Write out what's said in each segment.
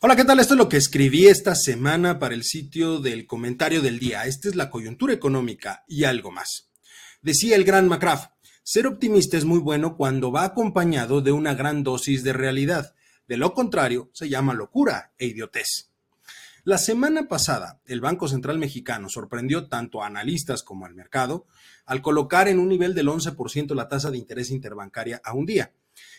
Hola, ¿qué tal? Esto es lo que escribí esta semana para el sitio del comentario del día. Esta es la coyuntura económica y algo más. Decía el gran McCraft, ser optimista es muy bueno cuando va acompañado de una gran dosis de realidad. De lo contrario, se llama locura e idiotez. La semana pasada, el Banco Central Mexicano sorprendió tanto a analistas como al mercado al colocar en un nivel del 11% la tasa de interés interbancaria a un día.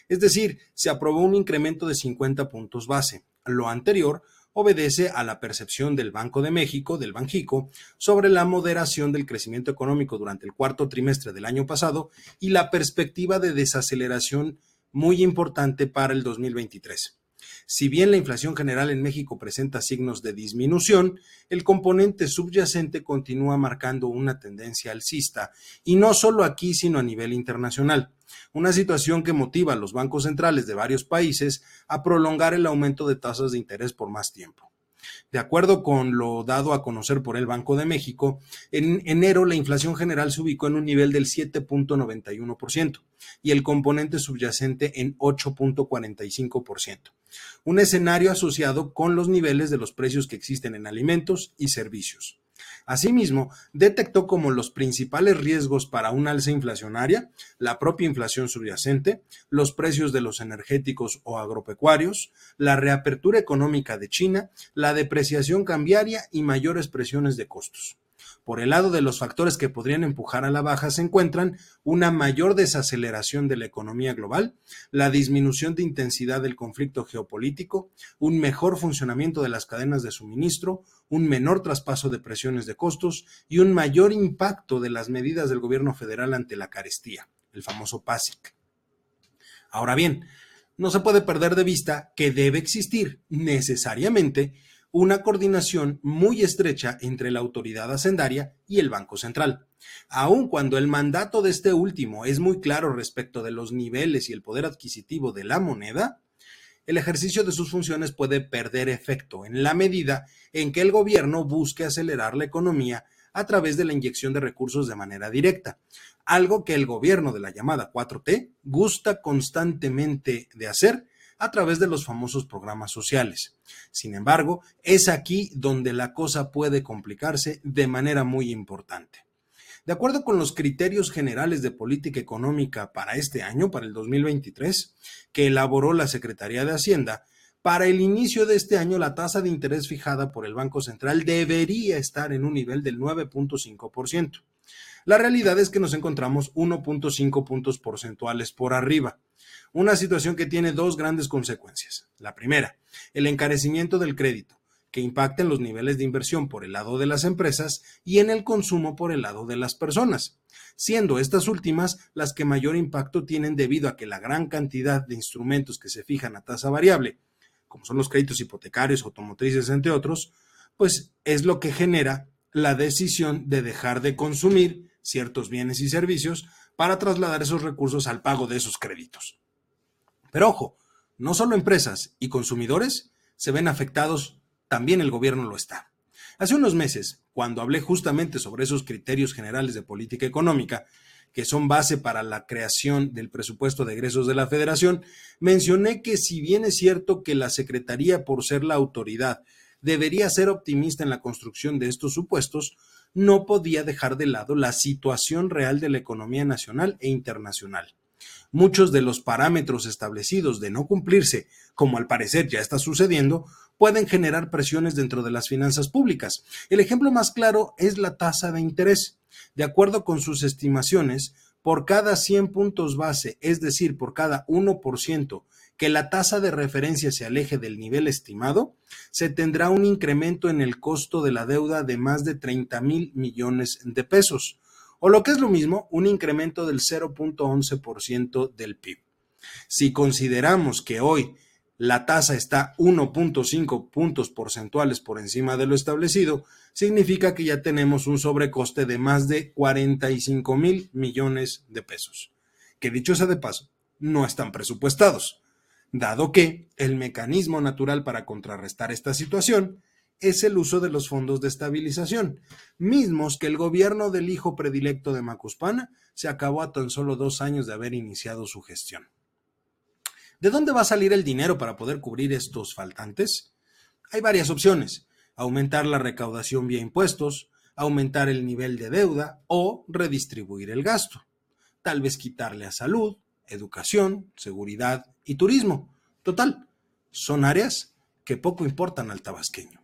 Es decir, se aprobó un incremento de 50 puntos base. Lo anterior obedece a la percepción del Banco de México, del Banjico, sobre la moderación del crecimiento económico durante el cuarto trimestre del año pasado y la perspectiva de desaceleración muy importante para el 2023. Si bien la inflación general en México presenta signos de disminución, el componente subyacente continúa marcando una tendencia alcista, y no solo aquí, sino a nivel internacional. Una situación que motiva a los bancos centrales de varios países a prolongar el aumento de tasas de interés por más tiempo. De acuerdo con lo dado a conocer por el Banco de México, en enero la inflación general se ubicó en un nivel del 7.91% y el componente subyacente en 8.45%. Un escenario asociado con los niveles de los precios que existen en alimentos y servicios. Asimismo, detectó como los principales riesgos para un alza inflacionaria la propia inflación subyacente, los precios de los energéticos o agropecuarios, la reapertura económica de China, la depreciación cambiaria y mayores presiones de costos. Por el lado de los factores que podrían empujar a la baja se encuentran una mayor desaceleración de la economía global, la disminución de intensidad del conflicto geopolítico, un mejor funcionamiento de las cadenas de suministro, un menor traspaso de presiones de costos y un mayor impacto de las medidas del gobierno federal ante la carestía, el famoso PASIC. Ahora bien, no se puede perder de vista que debe existir necesariamente una coordinación muy estrecha entre la autoridad hacendaria y el Banco Central. Aun cuando el mandato de este último es muy claro respecto de los niveles y el poder adquisitivo de la moneda, el ejercicio de sus funciones puede perder efecto en la medida en que el gobierno busque acelerar la economía a través de la inyección de recursos de manera directa, algo que el gobierno de la llamada 4T gusta constantemente de hacer a través de los famosos programas sociales. Sin embargo, es aquí donde la cosa puede complicarse de manera muy importante. De acuerdo con los criterios generales de política económica para este año, para el 2023, que elaboró la Secretaría de Hacienda, para el inicio de este año la tasa de interés fijada por el Banco Central debería estar en un nivel del 9.5%. La realidad es que nos encontramos 1.5 puntos porcentuales por arriba. Una situación que tiene dos grandes consecuencias. La primera, el encarecimiento del crédito, que impacta en los niveles de inversión por el lado de las empresas y en el consumo por el lado de las personas, siendo estas últimas las que mayor impacto tienen debido a que la gran cantidad de instrumentos que se fijan a tasa variable, como son los créditos hipotecarios, automotrices, entre otros, pues es lo que genera la decisión de dejar de consumir ciertos bienes y servicios para trasladar esos recursos al pago de esos créditos. Pero ojo, no solo empresas y consumidores se ven afectados, también el gobierno lo está. Hace unos meses, cuando hablé justamente sobre esos criterios generales de política económica, que son base para la creación del presupuesto de egresos de la Federación, mencioné que si bien es cierto que la Secretaría, por ser la autoridad, debería ser optimista en la construcción de estos supuestos, no podía dejar de lado la situación real de la economía nacional e internacional muchos de los parámetros establecidos de no cumplirse, como al parecer ya está sucediendo, pueden generar presiones dentro de las finanzas públicas. El ejemplo más claro es la tasa de interés. De acuerdo con sus estimaciones, por cada 100 puntos base, es decir, por cada 1% que la tasa de referencia se aleje del nivel estimado, se tendrá un incremento en el costo de la deuda de más de 30 mil millones de pesos o lo que es lo mismo, un incremento del 0.11% del PIB. Si consideramos que hoy la tasa está 1.5 puntos porcentuales por encima de lo establecido, significa que ya tenemos un sobrecoste de más de 45 mil millones de pesos, que dicho sea de paso, no están presupuestados, dado que el mecanismo natural para contrarrestar esta situación es el uso de los fondos de estabilización, mismos que el gobierno del hijo predilecto de Macuspana se acabó a tan solo dos años de haber iniciado su gestión. ¿De dónde va a salir el dinero para poder cubrir estos faltantes? Hay varias opciones. Aumentar la recaudación vía impuestos, aumentar el nivel de deuda o redistribuir el gasto. Tal vez quitarle a salud, educación, seguridad y turismo. Total, son áreas que poco importan al tabasqueño.